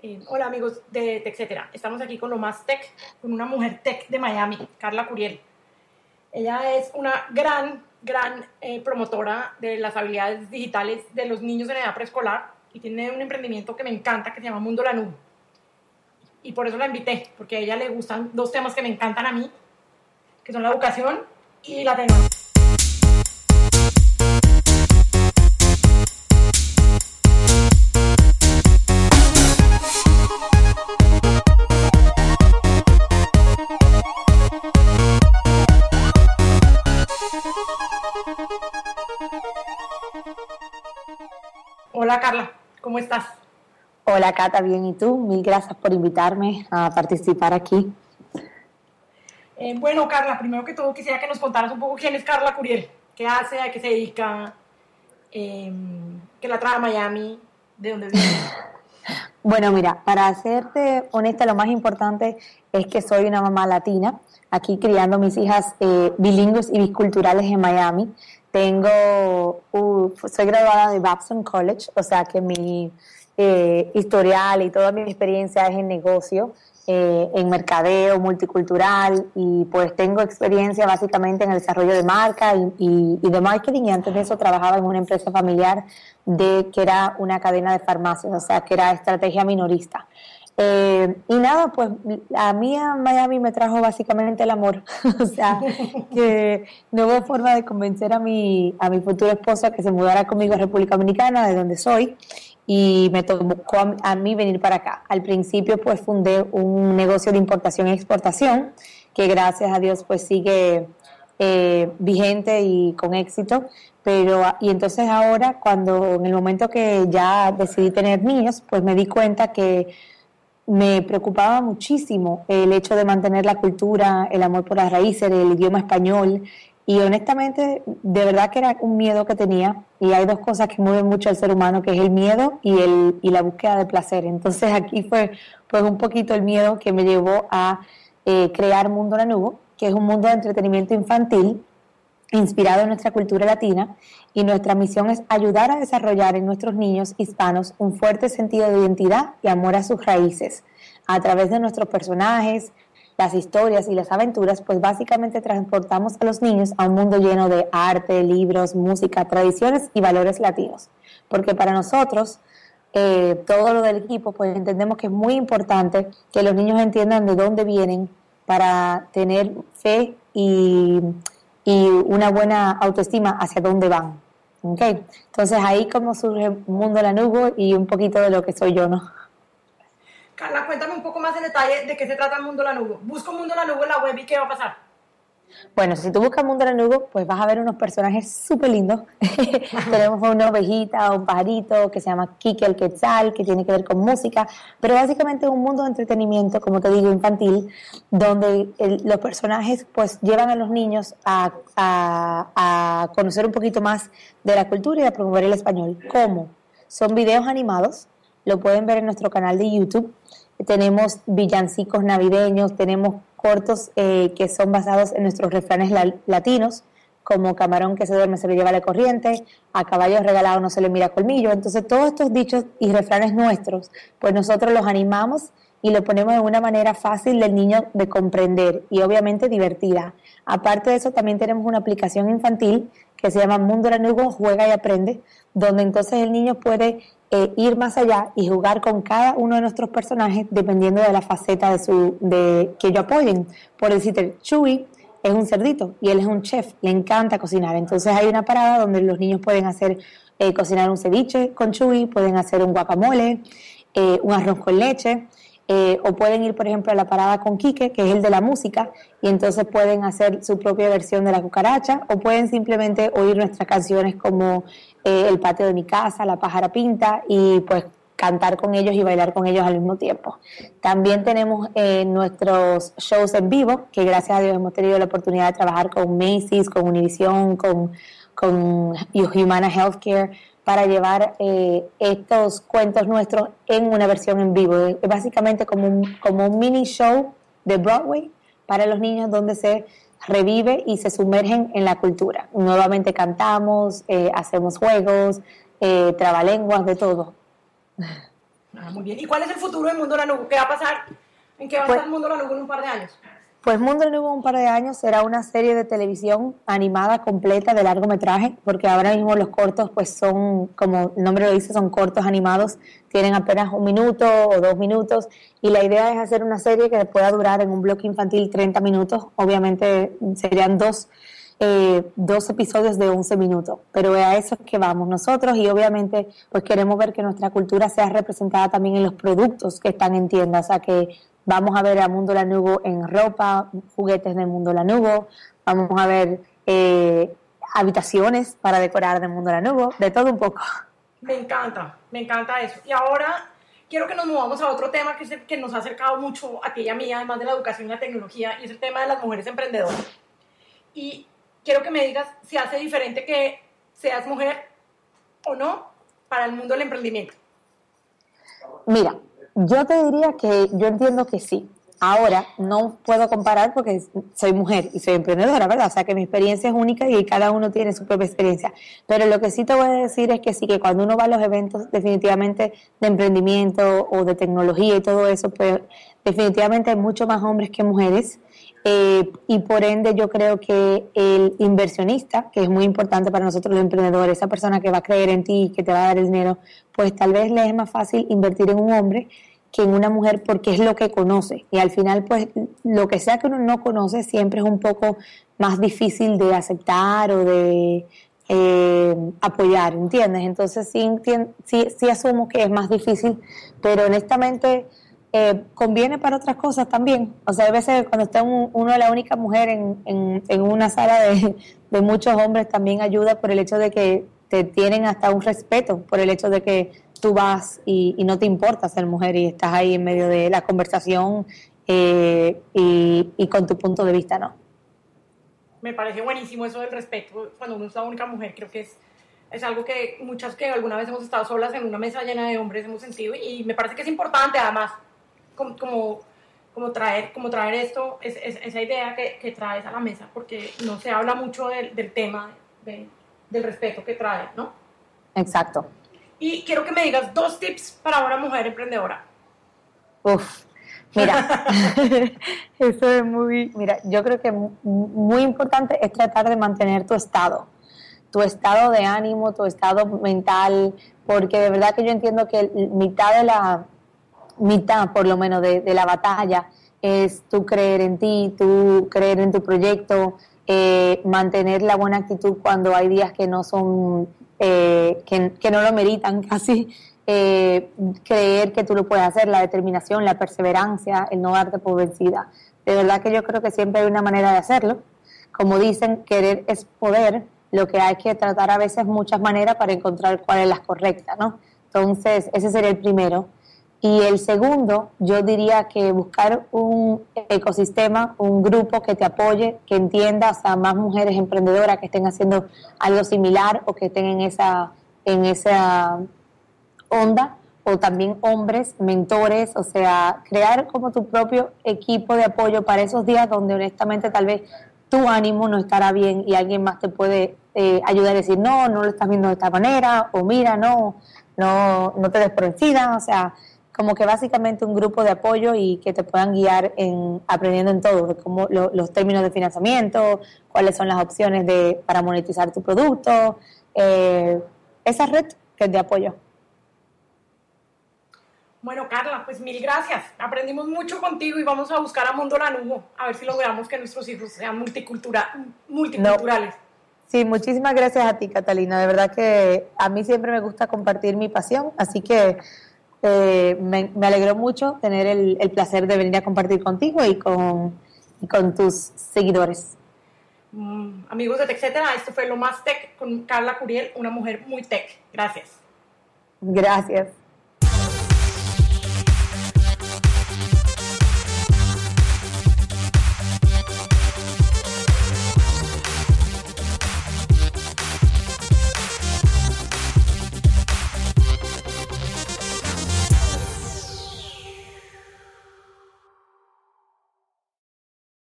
Eh, hola amigos de TechCetera. Estamos aquí con lo más tech, con una mujer tech de Miami, Carla Curiel. Ella es una gran, gran eh, promotora de las habilidades digitales de los niños en edad preescolar y tiene un emprendimiento que me encanta que se llama Mundo la Nube. Y por eso la invité, porque a ella le gustan dos temas que me encantan a mí, que son la educación y la tecnología. Hola Carla, ¿cómo estás? Hola Cata, bien, ¿y tú? Mil gracias por invitarme a participar aquí. Eh, bueno, Carla, primero que todo quisiera que nos contaras un poco quién es Carla Curiel, qué hace, a qué se dedica, eh, qué la trae a Miami, de dónde viene. Bueno, mira, para serte honesta, lo más importante es que soy una mamá latina, aquí criando mis hijas eh, bilingües y biculturales en Miami. Tengo, uh, soy graduada de Babson College, o sea que mi eh, historial y toda mi experiencia es en negocio, eh, en mercadeo multicultural y pues tengo experiencia básicamente en el desarrollo de marca y, de marketing y antes de eso trabajaba en una empresa familiar de que era una cadena de farmacias, o sea que era estrategia minorista. Eh, y nada, pues a mí a Miami me trajo básicamente el amor. o sea, que no hubo forma de convencer a mi, a mi futuro esposo a que se mudara conmigo a República Dominicana, de donde soy, y me tocó a, mí venir para acá. Al principio, pues fundé un negocio de importación y exportación, que gracias a Dios, pues sigue eh, vigente y con éxito. Pero, y entonces ahora, cuando en el momento que ya decidí tener niños, pues me di cuenta que me preocupaba muchísimo el hecho de mantener la cultura, el amor por las raíces, el idioma español. Y honestamente, de verdad que era un miedo que tenía. Y hay dos cosas que mueven mucho al ser humano, que es el miedo y, el, y la búsqueda de placer. Entonces aquí fue un poquito el miedo que me llevó a eh, crear Mundo Lanugo, que es un mundo de entretenimiento infantil inspirado en nuestra cultura latina y nuestra misión es ayudar a desarrollar en nuestros niños hispanos un fuerte sentido de identidad y amor a sus raíces. A través de nuestros personajes, las historias y las aventuras, pues básicamente transportamos a los niños a un mundo lleno de arte, libros, música, tradiciones y valores latinos. Porque para nosotros, eh, todo lo del equipo, pues entendemos que es muy importante que los niños entiendan de dónde vienen para tener fe y y una buena autoestima hacia dónde van. ¿okay? Entonces ahí como surge Mundo Lanugo y un poquito de lo que soy yo, ¿no? Carla, cuéntame un poco más en detalle de qué se trata Mundo Lanugo. Busco Mundo Lanugo en la web y qué va a pasar. Bueno, si tú buscas Mundo Lanugo, pues vas a ver unos personajes súper lindos. Tenemos una ovejita, un pajarito que se llama Kike el Quetzal, que tiene que ver con música, pero básicamente es un mundo de entretenimiento, como te digo, infantil, donde los personajes pues llevan a los niños a, a conocer un poquito más de la cultura y a promover el español. ¿Cómo? Son videos animados, lo pueden ver en nuestro canal de YouTube. Tenemos villancicos navideños, tenemos cortos eh, que son basados en nuestros refranes latinos, como camarón que se duerme se le lleva la corriente, a caballo regalado no se le mira colmillo. Entonces todos estos dichos y refranes nuestros, pues nosotros los animamos y lo ponemos de una manera fácil del niño de comprender y obviamente divertida. Aparte de eso, también tenemos una aplicación infantil que se llama Mundo Lanugo Juega y Aprende, donde entonces el niño puede eh, ir más allá y jugar con cada uno de nuestros personajes dependiendo de la faceta de su de que ellos apoyen. Por decirte, Chewie es un cerdito y él es un chef, le encanta cocinar. Entonces hay una parada donde los niños pueden hacer eh, cocinar un ceviche con Chewie, pueden hacer un guacamole, eh, un arroz con leche. O pueden ir, por ejemplo, a la parada con Quique, que es el de la música, y entonces pueden hacer su propia versión de la cucaracha, o pueden simplemente oír nuestras canciones como eh, el patio de mi casa, la pájara pinta y pues cantar con ellos y bailar con ellos al mismo tiempo. También tenemos eh, nuestros shows en vivo, que gracias a Dios hemos tenido la oportunidad de trabajar con Macy's, con Univision, con, con Humana Healthcare, para llevar eh, estos cuentos nuestros en una versión en vivo. Es básicamente como un, como un mini show de Broadway para los niños donde se revive y se sumergen en la cultura. Nuevamente cantamos, eh, hacemos juegos, eh, trabalenguas, de todo. Ah, muy bien. ¿Y cuál es el futuro del Mundo de la Nube? ¿Qué va a pasar? ¿En qué va a Pues- estar el Mundo de la Nube en un par de años? Pues Mundo Nuevo un par de años será una serie de televisión animada completa de largometraje, porque ahora mismo los cortos pues son, como el nombre lo dice, son cortos animados, tienen apenas un minuto o dos minutos. Y la idea es hacer una serie que pueda durar en un bloque infantil 30 minutos, obviamente serían dos, eh, dos episodios de 11 minutos, pero a eso es que vamos nosotros y obviamente pues queremos ver que nuestra cultura sea representada también en los productos que están en tiendas, o sea que Vamos a ver a Mundo Lanugo en ropa, juguetes de Mundo Lanugo, vamos a ver eh, habitaciones para decorar de Mundo Lanugo, de todo un poco. Me encanta, me encanta eso. Y ahora quiero que nos movamos a otro tema que, es el que nos ha acercado mucho a ti y a mí, además de la educación y la tecnología, y es el tema de las mujeres emprendedoras. Y quiero que me digas si hace diferente que seas mujer o no para el mundo del emprendimiento. Mira, yo te diría que yo entiendo que sí. Ahora no puedo comparar porque soy mujer y soy emprendedora, ¿verdad? O sea que mi experiencia es única y cada uno tiene su propia experiencia. Pero lo que sí te voy a decir es que sí, que cuando uno va a los eventos definitivamente de emprendimiento o de tecnología y todo eso, pues definitivamente hay mucho más hombres que mujeres. Eh, y por ende yo creo que el inversionista, que es muy importante para nosotros los emprendedores, esa persona que va a creer en ti y que te va a dar el dinero, pues tal vez le es más fácil invertir en un hombre que en una mujer porque es lo que conoce. Y al final, pues lo que sea que uno no conoce siempre es un poco más difícil de aceptar o de eh, apoyar, ¿entiendes? Entonces sí, sí, sí asumo que es más difícil, pero honestamente eh, conviene para otras cosas también. O sea, hay veces cuando está un- uno la única mujer en, una sala de, muchos hombres también ayuda por el hecho de que te tienen hasta un respeto, por el hecho de que tú vas y, no te importa ser mujer y estás ahí en medio de la conversación eh, y, y con tu punto de vista, ¿no? Me parece buenísimo eso del respeto cuando uno es la única mujer. Creo que es, es algo que muchas que alguna vez hemos estado solas en una mesa llena de hombres hemos sentido y me parece que es importante además como, como, como traer, como traer esto, es, es- esa idea que, que traes a la mesa porque no se habla mucho del, del tema de- del respeto que trae, ¿no? Exacto. Y quiero que me digas dos tips para una mujer emprendedora. Uf, mira, eso es muy, mira, yo creo que mu- muy importante es tratar de mantener tu estado, tu estado de ánimo, tu estado mental, porque de verdad que yo entiendo que mitad de la, mitad por lo menos de, la batalla es tú creer en ti, tú creer en tu proyecto, eh, mantener la buena actitud cuando hay días que no son, eh, que, que no lo meritan casi, eh, creer que tú lo puedes hacer, la determinación, la perseverancia, el no darte por vencida. De verdad que yo creo que siempre hay una manera de hacerlo. Como dicen, querer es poder, lo que hay que tratar a veces muchas maneras para encontrar cuál es la correcta, ¿no? Entonces, ese sería el primero. Y el segundo, yo diría que buscar un ecosistema, un grupo que te apoye, que entienda, o sea, más mujeres emprendedoras que estén haciendo algo similar o que estén en esa, en esa onda, o también hombres, mentores, o sea, crear como tu propio equipo de apoyo para esos días donde honestamente tal vez tu ánimo no estará bien y alguien más te puede eh, ayudar a decir, no, no lo estás viendo de esta manera, o mira, no, no, no te des o sea, como que básicamente un grupo de apoyo y que te puedan guiar en aprendiendo en todo, de cómo lo- los términos de financiamiento, cuáles son las opciones de para monetizar tu producto, eh, esa red que es de apoyo. Bueno, Carla, pues mil gracias. Aprendimos mucho contigo y vamos a buscar a Mundo Lanugo, a ver si logramos que nuestros hijos sean multicultura, multiculturales. Sí, muchísimas gracias a ti, Catalina. De verdad que a mí siempre me gusta compartir mi pasión, así que eh, me, me alegró mucho tener el, el placer de venir a compartir contigo y con, y con tus seguidores. Mm, amigos de TechCetera, esto fue lo más tech con Carla Curiel, una mujer muy tech. Gracias. Gracias.